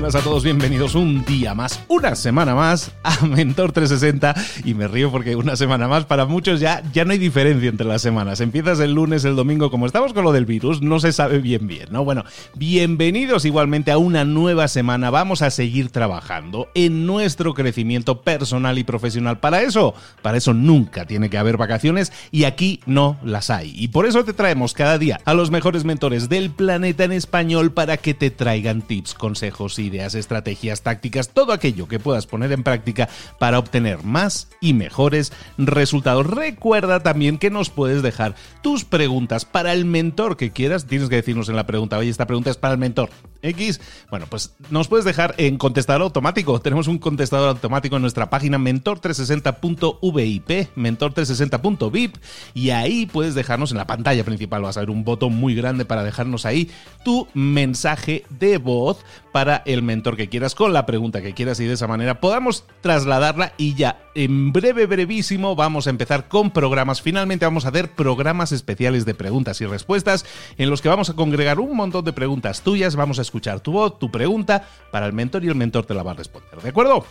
Buenas a todos, bienvenidos un día más, una semana más a Mentor 360 y me río porque una semana más para muchos ya, ya no hay diferencia entre las semanas. Empiezas el lunes, el domingo, como estamos con lo del virus, no se sabe bien bien, ¿no? Bueno, bienvenidos igualmente a una nueva semana. Vamos a seguir trabajando en nuestro crecimiento personal y profesional. Para eso, para eso nunca tiene que haber vacaciones y aquí no las hay. Y por eso te traemos cada día a los mejores mentores del planeta en español para que te traigan tips, consejos ideas, estrategias, tácticas, todo aquello que puedas poner en práctica para obtener más y mejores resultados. Recuerda también que nos puedes dejar tus preguntas para el mentor que quieras. Tienes que decirnos en la pregunta, oye, esta pregunta es para el mentor. X, bueno, pues nos puedes dejar en contestador automático. Tenemos un contestador automático en nuestra página mentor360.vip, mentor360.vip, y ahí puedes dejarnos en la pantalla principal, vas a ver un botón muy grande para dejarnos ahí tu mensaje de voz para el mentor que quieras, con la pregunta que quieras y de esa manera podamos trasladarla y ya en breve, brevísimo vamos a empezar con programas. Finalmente vamos a hacer programas especiales de preguntas y respuestas en los que vamos a congregar un montón de preguntas tuyas, vamos a escuchar tu voz, tu pregunta para el mentor y el mentor te la va a responder, ¿de acuerdo?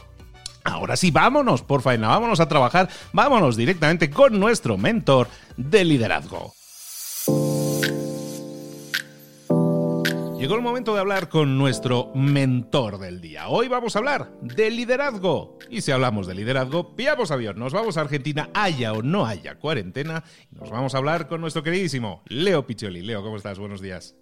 Ahora sí, vámonos, por faena, vámonos a trabajar, vámonos directamente con nuestro mentor de liderazgo. Llegó el momento de hablar con nuestro mentor del día. Hoy vamos a hablar de liderazgo. Y si hablamos de liderazgo, pillamos avión, nos vamos a Argentina, haya o no haya cuarentena, y nos vamos a hablar con nuestro queridísimo Leo Piccioli. Leo, ¿cómo estás? Buenos días.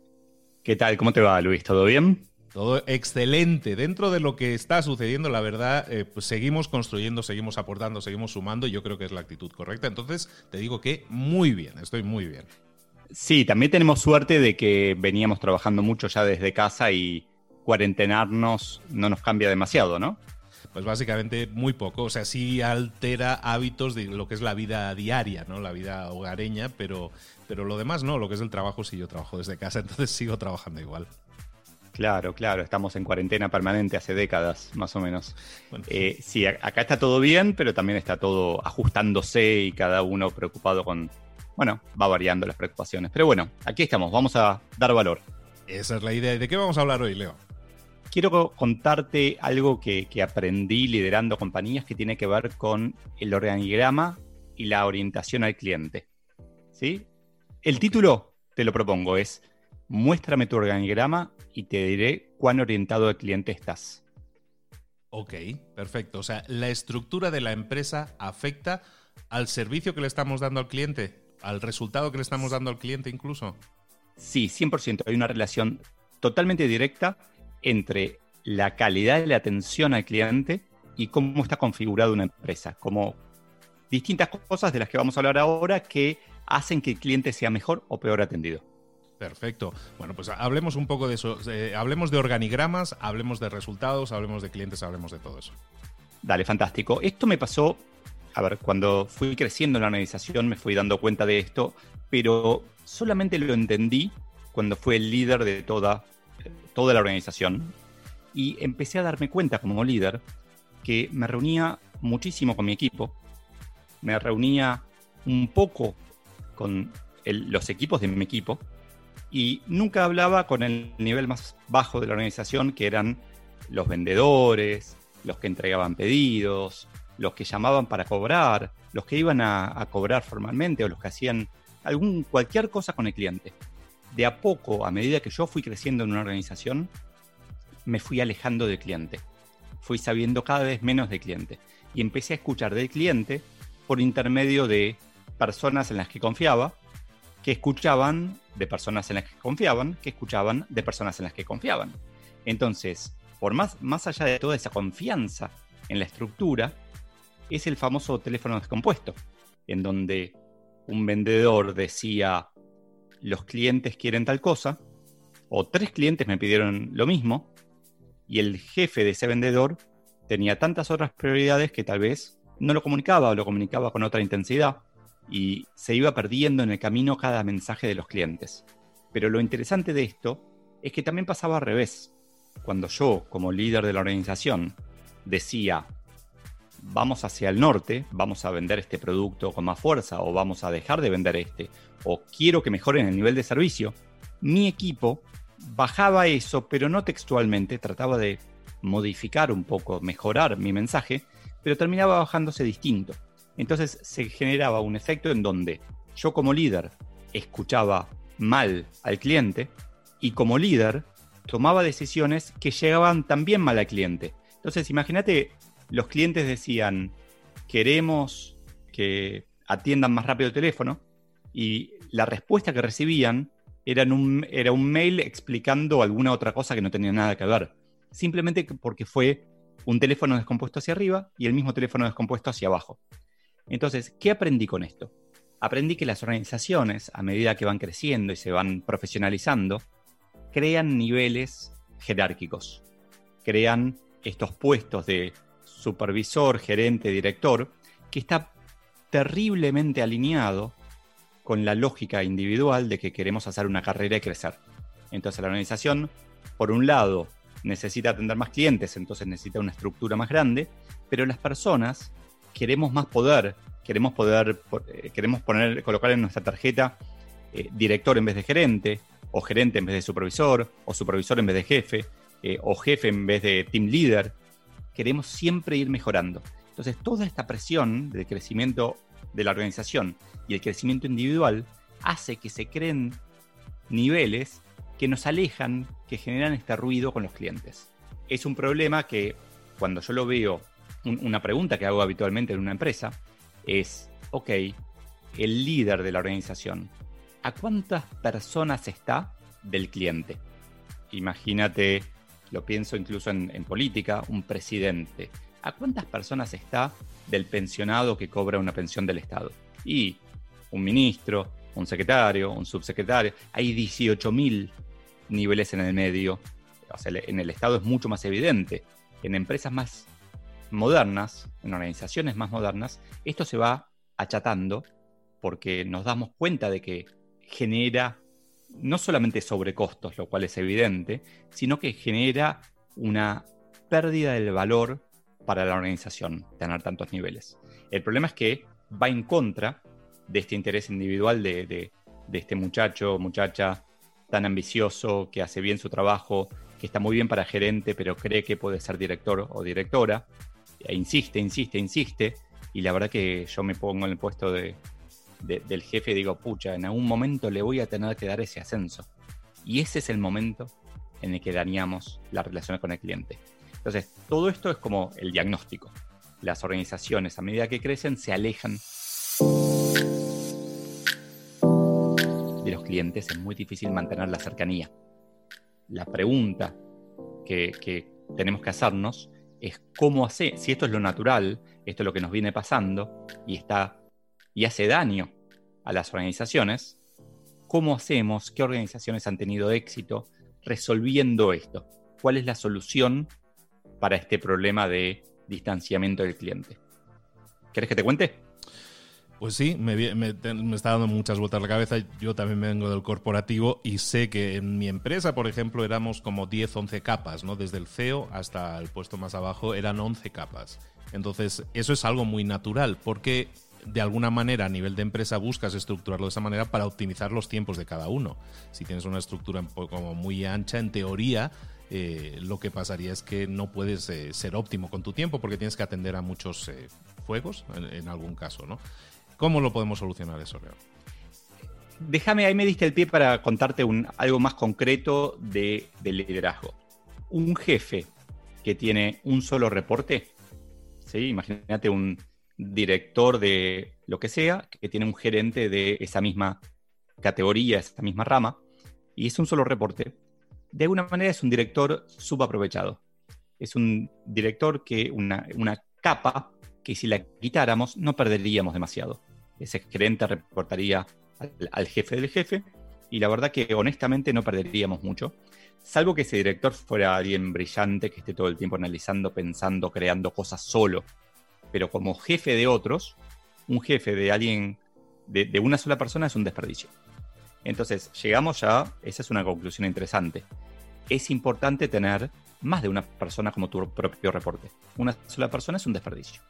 ¿Qué tal? ¿Cómo te va, Luis? ¿Todo bien? Todo excelente. Dentro de lo que está sucediendo, la verdad, eh, pues seguimos construyendo, seguimos aportando, seguimos sumando. Y yo creo que es la actitud correcta. Entonces, te digo que muy bien, estoy muy bien. Sí, también tenemos suerte de que veníamos trabajando mucho ya desde casa y cuarentenarnos no nos cambia demasiado, ¿no? Pues básicamente muy poco, o sea, sí altera hábitos de lo que es la vida diaria, ¿no? La vida hogareña, pero, pero lo demás no, lo que es el trabajo sí yo trabajo desde casa, entonces sigo trabajando igual. Claro, claro, estamos en cuarentena permanente hace décadas, más o menos. Eh, sí, acá está todo bien, pero también está todo ajustándose y cada uno preocupado con, bueno, va variando las preocupaciones. Pero bueno, aquí estamos, vamos a dar valor. Esa es la idea. ¿De qué vamos a hablar hoy, Leo? Quiero contarte algo que, aprendí liderando compañías que tiene que ver con el organigrama y la orientación al cliente. ¿Sí? el título, te lo propongo, es Muéstrame tu organigrama y te diré cuán orientado al cliente estás. Ok, perfecto. O sea, la estructura de la empresa afecta al servicio que le estamos dando al cliente, al resultado que le estamos dando al cliente incluso. Sí, 100%. Hay una relación totalmente directa entre la calidad de la atención al cliente y cómo está configurada una empresa, como distintas cosas de las que vamos a hablar ahora que hacen que el cliente sea mejor o peor atendido. Perfecto. Bueno, pues hablemos un poco de eso. Eh, hablemos de organigramas, hablemos de resultados, hablemos de clientes, hablemos de todo eso. Dale, fantástico. Esto me pasó, a ver, cuando fui creciendo en la organización me fui dando cuenta de esto, pero solamente lo entendí cuando fui el líder de toda, toda la organización. Y empecé a darme cuenta como líder que me reunía muchísimo con mi equipo, me reunía un poco con los equipos de mi equipo y nunca hablaba con el nivel más bajo de la organización, que eran los vendedores, los que entregaban pedidos, los que llamaban para cobrar, los que iban a, cobrar formalmente o los que hacían algún, cualquier cosa con el cliente. De a poco, a medida que yo fui creciendo en una organización, me fui alejando del cliente. Fui sabiendo cada vez menos del cliente. Y empecé a escuchar del cliente por intermedio de personas en las que confiaba, que escuchaban de personas en las que confiaban, que escuchaban de personas en las que confiaban. Entonces, por más, más allá de toda esa confianza en la estructura, es el famoso teléfono descompuesto, en donde un vendedor decía, los clientes quieren tal cosa, o tres clientes me pidieron lo mismo, y el jefe de ese vendedor tenía tantas otras prioridades que tal vez no lo comunicaba o lo comunicaba con otra intensidad, y se iba perdiendo en el camino cada mensaje de los clientes. Pero lo interesante de esto es que también pasaba al revés. Cuando yo, como líder de la organización, decía, vamos hacia el norte, vamos a vender este producto con más fuerza o vamos a dejar de vender este, o quiero que mejoren el nivel de servicio, mi equipo bajaba eso, pero no textualmente, trataba de modificar un poco, mejorar mi mensaje, pero terminaba bajándose distinto. Entonces se generaba un efecto en donde yo como líder escuchaba mal al cliente y como líder tomaba decisiones que llegaban también mal al cliente. Entonces imagínate, los clientes decían, queremos que atiendan más rápido el teléfono y la respuesta que recibían era un, era un mail explicando alguna otra cosa que no tenía nada que ver. Simplemente porque fue un teléfono descompuesto hacia arriba y el mismo teléfono descompuesto hacia abajo. Entonces, ¿qué aprendí con esto? Aprendí que las organizaciones, a medida que van creciendo y se van profesionalizando, crean niveles jerárquicos, crean estos puestos de supervisor, gerente, director, que está terriblemente alineado con la lógica individual de que queremos hacer una carrera y crecer. Entonces la organización, por un lado, necesita atender más clientes, entonces necesita una estructura más grande, pero las personas queremos más poder, queremos poder, eh, queremos poner, colocar en nuestra tarjeta eh, director en vez de gerente, o gerente en vez de supervisor, o supervisor en vez de jefe, eh, o jefe en vez de team leader. Queremos siempre ir mejorando. Entonces, toda esta presión del crecimiento de la organización y el crecimiento individual hace que se creen niveles que nos alejan, que generan este ruido con los clientes. Es un problema que cuando yo lo veo una pregunta que hago habitualmente en una empresa es, ok, el líder de la organización, ¿a cuántas personas está del cliente? Imagínate, lo pienso incluso en, política, un presidente. ¿A cuántas personas está del pensionado que cobra una pensión del Estado? Y un ministro, un secretario, un subsecretario. Hay 18.000 niveles en el medio. En el Estado es mucho más evidente. En empresas más modernas, en organizaciones más modernas, esto se va achatando porque nos damos cuenta de que genera no solamente sobrecostos, lo cual es evidente, sino que genera una pérdida del valor para la organización tener tantos niveles. El problema es que va en contra de este interés individual de, de, este muchacho, muchacha tan ambicioso, que hace bien su trabajo, que está muy bien para gerente, pero cree que puede ser director o directora, e insiste, insiste, insiste, y la verdad que yo me pongo en el puesto de, del jefe digo, pucha, en algún momento le voy a tener que dar ese ascenso. Y ese es el momento en el que dañamos las relaciones con el cliente. Entonces, todo esto es como el diagnóstico. Las organizaciones, a medida que crecen, se alejan de los clientes. Es muy difícil mantener la cercanía. La pregunta que, que tenemos que hacernos es cómo hacer, si esto es lo natural, esto es lo que nos viene pasando y está y hace daño a las organizaciones, ¿cómo hacemos? ¿Qué organizaciones han tenido éxito resolviendo esto? ¿Cuál es la solución para este problema de distanciamiento del cliente? ¿Querés que te cuente? Pues sí, me, está dando muchas vueltas la cabeza. Yo también vengo del corporativo y sé que en mi empresa, por ejemplo, éramos como 10, 11 capas, ¿no? Desde el CEO hasta el puesto más abajo eran 11 capas. Entonces, eso es algo muy natural porque de alguna manera a nivel de empresa buscas estructurarlo de esa manera para optimizar los tiempos de cada uno. Si tienes una estructura como muy ancha, en teoría, eh, lo que pasaría es que no puedes eh, ser óptimo con tu tiempo porque tienes que atender a muchos eh, fuegos en, algún caso, ¿no? ¿Cómo lo podemos solucionar eso, Leo? Déjame, ahí me diste el pie para contarte un, algo más concreto de, de liderazgo. Un jefe que tiene un solo reporte, ¿sí? imagínate un, director de lo que sea, que tiene un gerente de esa misma categoría, esa misma rama, y es un solo reporte, de alguna manera es un director subaprovechado. Es un director que una, una capa que si la quitáramos no perderíamos demasiado. Ese gerente reportaría al, al, jefe del jefe y la verdad que honestamente no perderíamos mucho, salvo que ese director fuera alguien brillante que esté todo el tiempo analizando, pensando, creando cosas solo pero como jefe de otros, un jefe de alguien, de, una sola persona es un desperdicio. Entonces, llegamos ya, esa es una conclusión interesante. Es importante tener más de una persona como tu propio reporte. Una sola persona es un desperdicio.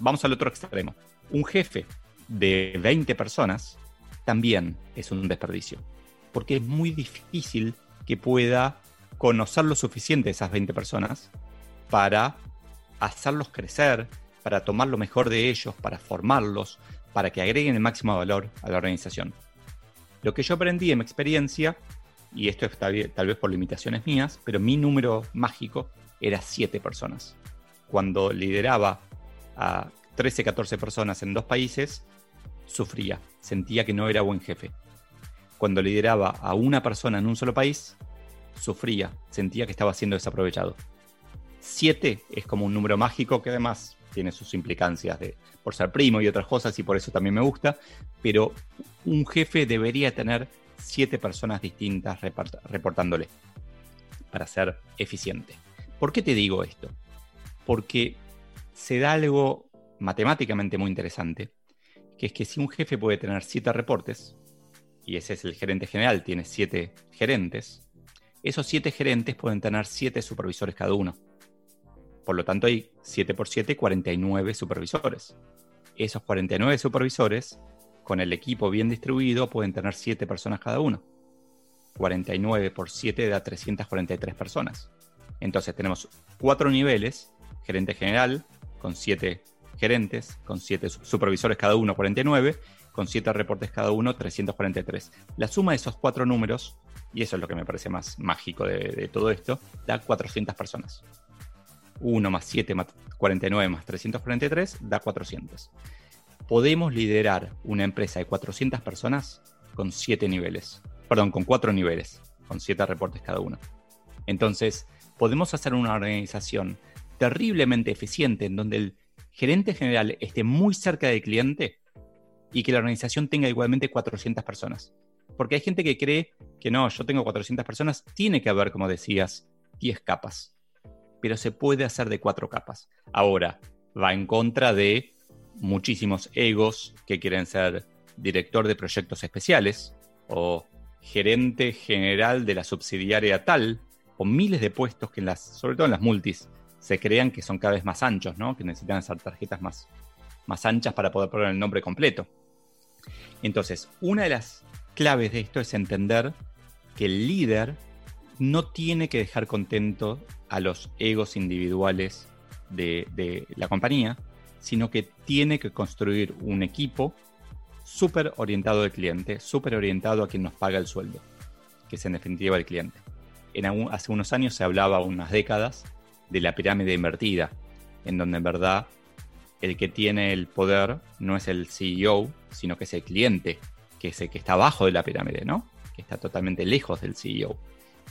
Vamos al otro extremo. Un jefe de 20 personas también es un desperdicio. Porque es muy difícil que pueda conocer lo suficiente de esas 20 personas para hacerlos crecer, para tomar lo mejor de ellos, para formarlos, para que agreguen el máximo valor a la organización. Lo que yo aprendí en mi experiencia, y esto es tal, vez por limitaciones mías, pero mi número mágico era 7 personas. Cuando lideraba a 13, 14 personas en dos países, sufría, sentía que no era buen jefe. Cuando lideraba a una persona en un solo país, sufría, sentía que estaba siendo desaprovechado. 7 es como un número mágico que además tiene sus implicancias de, por ser primo y otras cosas, y por eso también me gusta, pero un jefe debería tener siete personas distintas reportándole para ser eficiente. ¿Por qué te digo esto? Porque se da algo matemáticamente muy interesante, que es que si un jefe puede tener siete reportes, y ese es el gerente general, tiene siete gerentes, esos siete gerentes pueden tener siete supervisores cada uno. Por lo tanto, hay 7 por 7, 49 supervisores. Esos 49 supervisores, con el equipo bien distribuido, pueden tener 7 personas cada uno. 49 por 7 da 343 personas. Entonces tenemos 4 niveles, gerente general, con 7 gerentes, con 7 supervisores cada uno, 49, con 7 reportes cada uno, 343. La suma de esos 4 números, y eso es lo que me parece más mágico de, de todo esto, da 400 personas. 1 más 7 más 49 más 343 da 400. Podemos liderar una empresa de 400 personas con 7 niveles. Perdón, con 4 niveles, con 7 reportes cada uno. Entonces, podemos hacer una organización terriblemente eficiente en donde el gerente general esté muy cerca del cliente y que la organización tenga igualmente 400 personas. Porque hay gente que cree que no, yo tengo 400 personas, tiene que haber, como decías, 10 capas pero se puede hacer de cuatro capas. Ahora, va en contra de muchísimos egos que quieren ser director de proyectos especiales o gerente general de la subsidiaria tal, o miles de puestos que en las, sobre todo en las multis, se crean que son cada vez más anchos, ¿no? Que necesitan hacer tarjetas más, más anchas para poder poner el nombre completo. Entonces, una de las claves de esto es entender que el líder no tiene que dejar contento a los egos individuales de, la compañía, sino que tiene que construir un equipo súper orientado al cliente, súper orientado a quien nos paga el sueldo, que es en definitiva el cliente. En hace unos años se hablaba, unas décadas, de la pirámide invertida, en donde en verdad el que tiene el poder no es el CEO, sino que es el cliente, que es el que está abajo de la pirámide, ¿no? Que está totalmente lejos del CEO.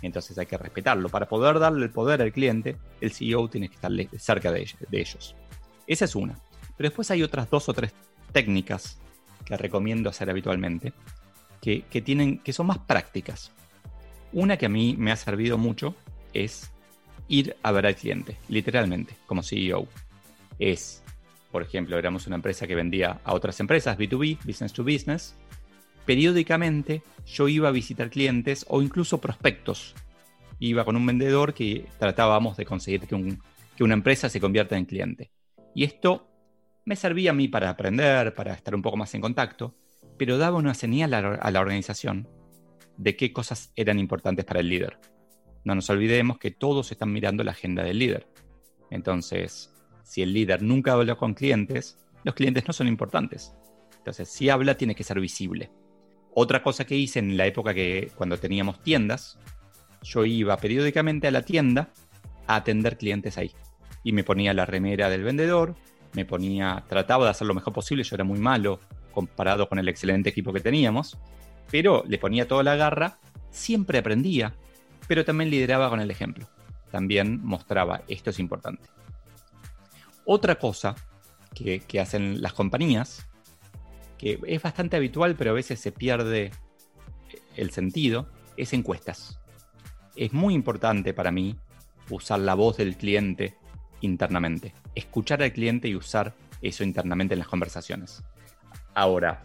Entonces hay que respetarlo. Para poder darle el poder al cliente, el CEO tiene que estar cerca de ellos. Esa es una. Pero después hay otras dos o tres técnicas que recomiendo hacer habitualmente, que, tienen, que son más prácticas. Una que a mí me ha servido mucho es ir a ver al cliente, literalmente, como CEO. Es, por ejemplo, éramos una empresa que vendía a otras empresas, B2B, business to business. Periódicamente yo iba a visitar clientes o incluso prospectos. Iba con un vendedor que tratábamos de conseguir que, que una empresa se convierta en cliente. Y esto me servía a mí para aprender, para estar un poco más en contacto, pero daba una señal a la organización de qué cosas eran importantes para el líder. No nos olvidemos que todos están mirando la agenda del líder. Entonces, si el líder nunca habla con clientes, los clientes no son importantes. Entonces, si habla, tiene que ser visible. Otra cosa que hice en la época que cuando teníamos tiendas, yo iba periódicamente a la tienda a atender clientes ahí. Y me ponía la remera del vendedor, me ponía, trataba de hacer lo mejor posible, yo era muy malo comparado con el excelente equipo que teníamos, pero le ponía toda la garra, siempre aprendía, pero también lideraba con el ejemplo. También mostraba, esto es importante. Otra cosa que, hacen las compañías, que es bastante habitual, pero a veces se pierde el sentido, es encuestas. Es muy importante para mí usar la voz del cliente internamente. Escuchar al cliente y usar eso internamente en las conversaciones. Ahora,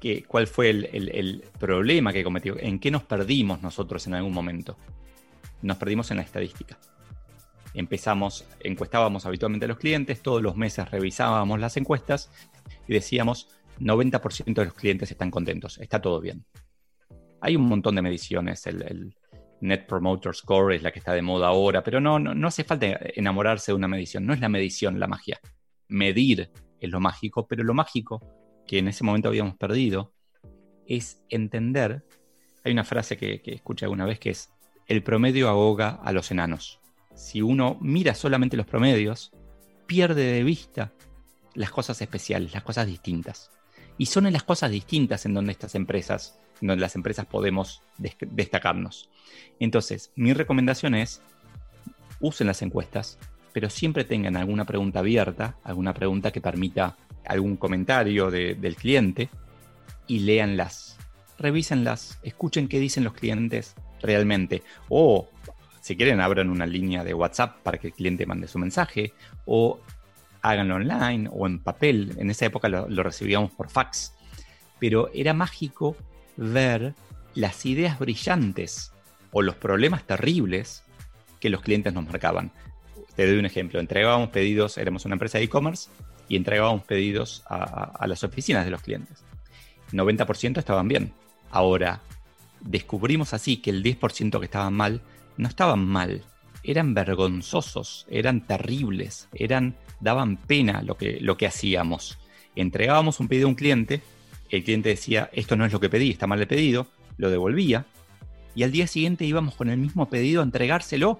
¿qué, ¿cuál fue el, problema que cometió? ¿En qué nos perdimos nosotros en algún momento? Nos perdimos en la estadística. Empezamos, encuestábamos habitualmente a los clientes, todos los meses revisábamos las encuestas y decíamos 90% de los clientes están contentos, está todo bien. Hay un montón de mediciones, el, Net Promoter Score es la que está de moda ahora, pero no, no, hace falta enamorarse de una medición, no es la medición la magia. Medir es lo mágico, pero lo mágico que en ese momento habíamos perdido es entender, hay una frase que, que escuché alguna vez que es, el promedio ahoga a los enanos. Si uno mira solamente los promedios, pierde de vista las cosas especiales, las cosas distintas. Y son en las cosas distintas en donde estas empresas donde las empresas podemos destacarnos. Entonces, mi recomendación es, usen las encuestas, pero siempre tengan alguna pregunta abierta, alguna pregunta que permita algún comentario del cliente y léanlas, revísenlas, escuchen qué dicen los clientes realmente. O si quieren, abran una línea de WhatsApp para que el cliente mande su mensaje, o háganlo online o en papel. En esa época lo recibíamos por fax. Pero era mágico ver las ideas brillantes o los problemas terribles que los clientes nos marcaban. Te doy un ejemplo. Entregábamos pedidos, éramos una empresa de e-commerce y entregábamos pedidos a, las oficinas de los clientes. 90% estaban bien. Ahora, descubrimos así que el 10% que estaban mal, no estaban mal, eran vergonzosos, eran terribles, eran, daban pena lo que, lo que hacíamos. Entregábamos un pedido a un cliente el cliente decía, esto no es lo que pedí, está mal el pedido, lo devolvía, y al día siguiente íbamos con el mismo pedido a entregárselo.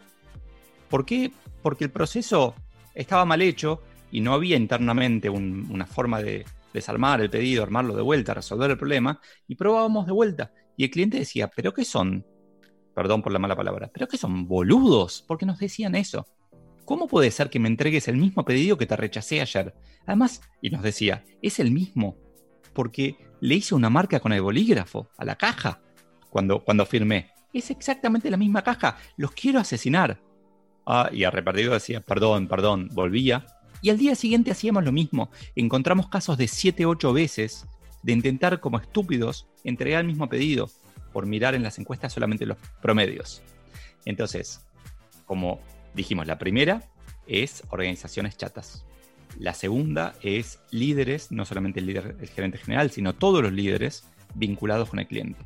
¿Por qué? Porque el proceso estaba mal hecho y no había internamente una forma de desarmar el pedido, armarlo de vuelta, resolver el problema, y probábamos de vuelta. Y el cliente decía, ¿pero qué son? Perdón por la mala palabra, ¿pero qué son? Boludos, porque nos decían eso. ¿Cómo puede ser que me entregues el mismo pedido que te rechacé ayer? Además, y nos decía, es el mismo porque le hice una marca con el bolígrafo a la caja cuando, cuando firmé. Es exactamente la misma caja, los quiero asesinar. Ah, y a repartido decía, perdón, perdón, volvía. Y al día siguiente hacíamos lo mismo. Encontramos casos de 7, 8 veces de intentar como estúpidos entregar el mismo pedido por mirar en las encuestas solamente los promedios. Entonces, como dijimos, la primera es organizaciones chatas. La segunda es líderes, no solamente el líder, el gerente general, sino todos los líderes vinculados con el cliente.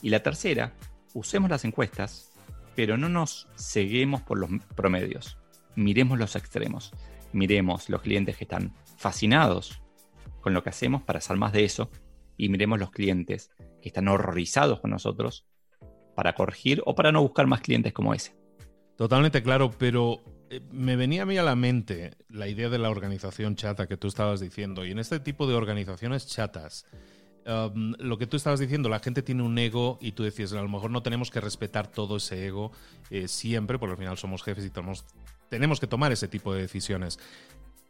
Y la tercera, usemos las encuestas, pero no nos ceguemos por los promedios. Miremos los extremos. Miremos los clientes que están fascinados con lo que hacemos para hacer más de eso y miremos los clientes que están horrorizados con nosotros para corregir o para no buscar más clientes como ese. Totalmente claro, pero eh, me venía a mí a la mente la idea de la organización chata que tú estabas diciendo. Y en este tipo de organizaciones chatas, um, lo que tú estabas diciendo, la gente tiene un ego y tú decías, a lo mejor no tenemos que respetar todo ese ego eh, siempre, porque al final somos jefes y tenemos, tenemos que tomar ese tipo de decisiones.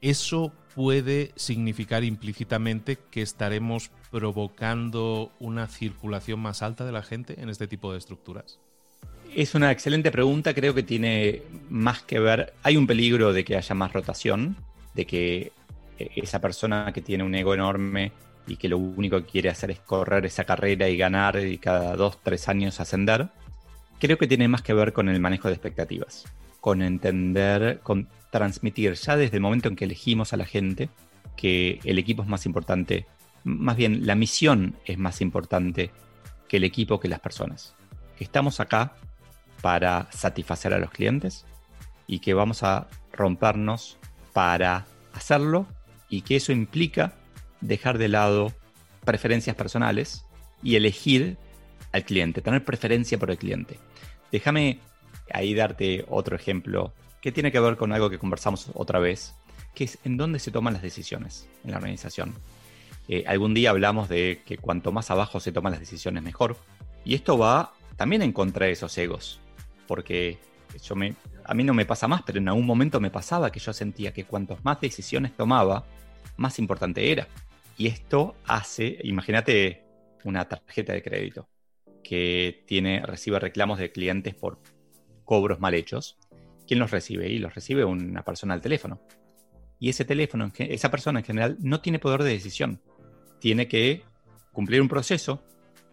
¿Eso puede significar implícitamente que estaremos provocando una circulación más alta de la gente en este tipo de estructuras? Es una excelente pregunta, creo que tiene más que ver, hay un peligro de que haya más rotación, de que eh, esa persona que tiene un ego enorme y que lo único que quiere hacer es correr esa carrera y ganar y cada dos, tres años ascender, creo que tiene más que ver con el manejo de expectativas, con entender, con transmitir ya desde el momento en que elegimos a la gente que el equipo es más importante, más bien la misión es más importante que el equipo, que las personas. Estamos acá para satisfacer a los clientes y que vamos a rompernos para hacerlo y que eso implica dejar de lado preferencias personales y elegir al cliente, tener preferencia por el cliente. Déjame ahí darte otro ejemplo que tiene que ver con algo que conversamos otra vez, que es en dónde se toman las decisiones en la organización. Eh, algún día hablamos de que cuanto más abajo se toman las decisiones mejor, y esto va también en contra de esos egos, porque yo me, a mí no me pasa más, pero en algún momento me pasaba que yo sentía que cuantos más decisiones tomaba, más importante era. Y esto hace, imagínate una tarjeta de crédito que tiene, recibe reclamos de clientes por cobros mal hechos ¿quién los recibe? Y los recibe una persona al teléfono. Y ese teléfono, esa persona en general, no tiene poder de decisión. Tiene que cumplir un proceso,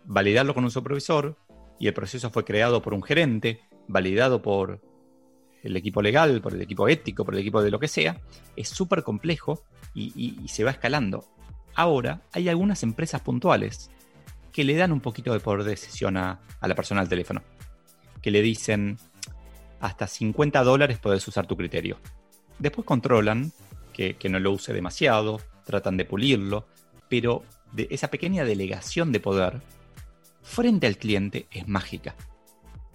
validarlo con un supervisor, y el proceso fue creado por un gerente, validado por el equipo legal, por el equipo ético, por el equipo de lo que sea. Es súper complejo y, se va escalando. Ahora, hay algunas empresas puntuales que le dan un poquito de poder de decisión a, a la persona al teléfono. Que le dicen, hasta 50 dólares puedes usar tu criterio. Después controlan que, no lo use demasiado, tratan de pulirlo, pero de esa pequeña delegación de poder frente al cliente es mágica.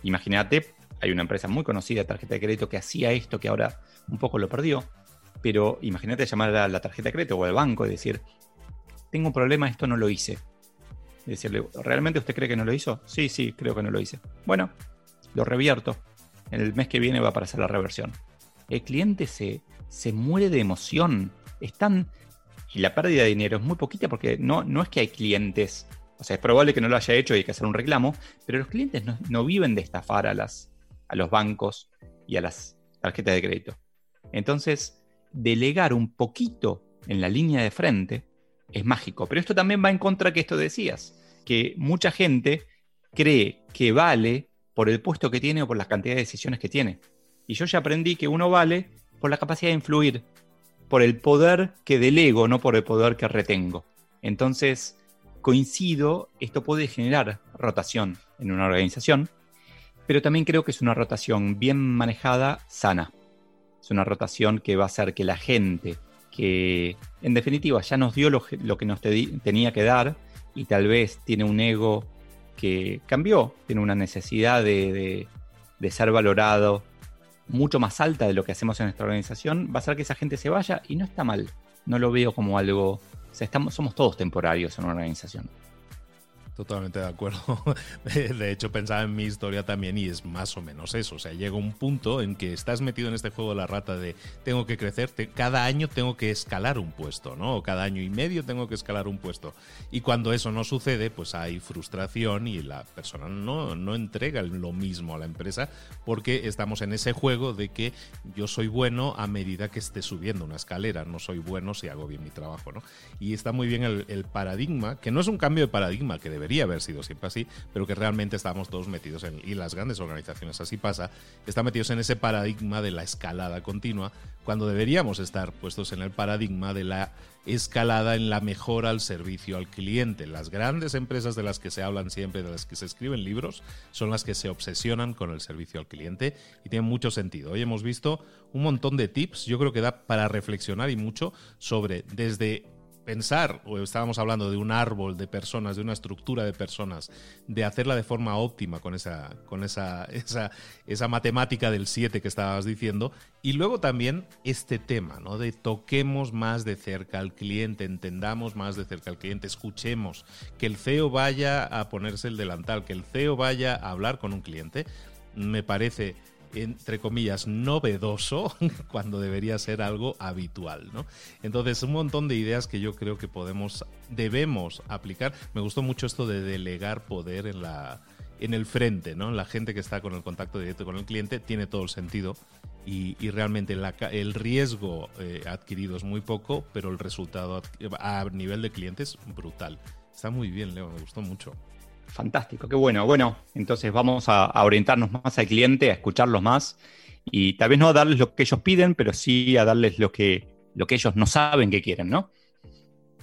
Imagínate, hay una empresa muy conocida de tarjeta de crédito que hacía esto, que ahora un poco lo perdió, pero imagínate llamar a la tarjeta de crédito o al banco y decir, tengo un problema, esto no lo hice. Y decirle, ¿realmente usted cree que no lo hizo? Sí, sí, creo que no lo hice. Bueno, lo revierto el mes que viene va a aparecer la reversión. El cliente se, se muere de emoción. Están. Y la pérdida de dinero es muy poquita porque no, no es que hay clientes. O sea, es probable que no lo haya hecho y hay que hacer un reclamo, pero los clientes no, viven de estafar a, las, a los bancos y a las tarjetas de crédito. Entonces, delegar un poquito en la línea de frente es mágico. Pero esto también va en contra que esto decías, que mucha gente cree que vale por el puesto que tiene o por la cantidad de decisiones que tiene. Y yo ya aprendí que uno vale por la capacidad de influir, por el poder que delego, no por el poder que retengo. Entonces, coincido, esto puede generar rotación en una organización, pero también creo que es una rotación bien manejada, sana. Es una rotación que va a hacer que la gente que en definitiva ya nos dio lo, que nos tenía que dar y tal vez tiene un ego que cambió, tiene una necesidad de, ser valorado mucho más alta de lo que hacemos en nuestra organización, va a hacer que esa gente se vaya y no está mal. No lo veo como algo... estamos, somos todos temporarios en una organización. Totalmente de acuerdo. De hecho, pensaba en mi historia también y es más o menos eso. O sea, llega un punto en que estás metido en este juego de la rata de tengo que crecer, cada año tengo que escalar un puesto, ¿no? O cada año y medio tengo que escalar un puesto. Y cuando eso no sucede, pues hay frustración y la persona no, no entrega lo mismo a la empresa porque estamos en ese juego de que yo soy bueno a medida que esté subiendo una escalera, no soy bueno si hago bien mi trabajo, ¿no? Y está muy bien el, el paradigma, que no es un cambio de paradigma que debería haber sido siempre así, pero que realmente estamos todos metidos en, y las grandes organizaciones así pasa, están metidos en ese paradigma de la escalada continua, cuando deberíamos estar puestos en el paradigma de la escalada en la mejora al servicio al cliente. Las grandes empresas de las que se hablan siempre, de las que se escriben libros, son las que se obsesionan con el servicio al cliente y tienen mucho sentido. Hoy hemos visto un montón de tips, yo creo que da para reflexionar y mucho sobre desde pensar, o estábamos hablando de un árbol de personas, de una estructura de personas, de hacerla de forma óptima con esa, con esa, esa, esa matemática del 7 que estabas diciendo, y luego también este tema, ¿no? De toquemos más de cerca al cliente, entendamos más de cerca al cliente, escuchemos, que el CEO vaya a ponerse el delantal, que el CEO vaya a hablar con un cliente, me parece entre comillas, novedoso cuando debería ser algo habitual, ¿no? Entonces, un montón de ideas que yo creo que podemos, debemos aplicar. Me gustó mucho esto de delegar poder en la en el frente, ¿no? La gente que está con el contacto directo con el cliente tiene todo el sentido y, realmente el riesgo eh, adquirido es muy poco, pero el resultado a nivel de clientes brutal. Está muy bien, Leo, me gustó mucho. Fantástico, qué bueno. Bueno, entonces vamos a, orientarnos más al cliente, a escucharlos más y tal vez no a darles lo que ellos piden, pero sí a darles lo que, lo que ellos no saben que quieren, ¿no?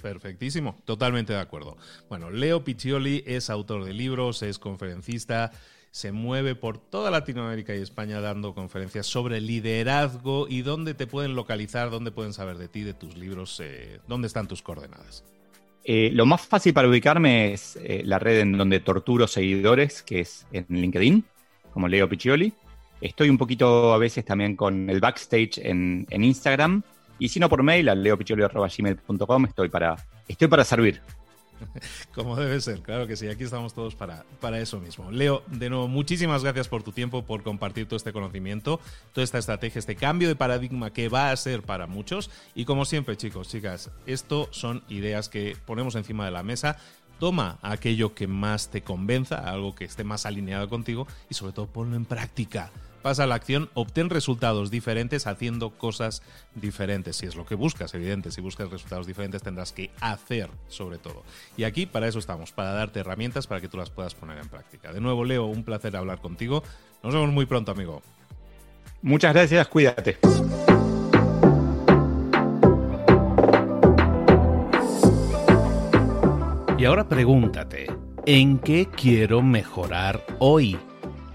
Perfectísimo, totalmente de acuerdo. Bueno, Leo Piccioli es autor de libros, es conferencista, se mueve por toda Latinoamérica y España dando conferencias sobre liderazgo y dónde te pueden localizar, dónde pueden saber de ti, de tus libros, eh, dónde están tus coordenadas. Eh, lo más fácil para ubicarme es eh, la red en donde torturo seguidores, que es en LinkedIn, como Leo Piccioli. Estoy un poquito a veces también con el backstage en, Instagram. Y si no por mail, a leopiccioli.gmail.com, estoy para, estoy para servir. Como debe ser, claro que sí, aquí estamos todos para, para eso mismo. Leo, de nuevo, muchísimas gracias por tu tiempo, por compartir todo este conocimiento, toda esta estrategia, este cambio de paradigma que va a ser para muchos. Y como siempre, chicos, chicas, esto son ideas que ponemos encima de la mesa. Toma aquello que más te convenza, algo que esté más alineado contigo y sobre todo ponlo en práctica pasa a la acción, obtén resultados diferentes haciendo cosas diferentes. Si es lo que buscas, evidente, si buscas resultados diferentes tendrás que hacer sobre todo. Y aquí para eso estamos, para darte herramientas para que tú las puedas poner en práctica. De nuevo, Leo, un placer hablar contigo. Nos vemos muy pronto, amigo. Muchas gracias, cuídate. Y ahora pregúntate, ¿en qué quiero mejorar hoy?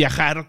viajar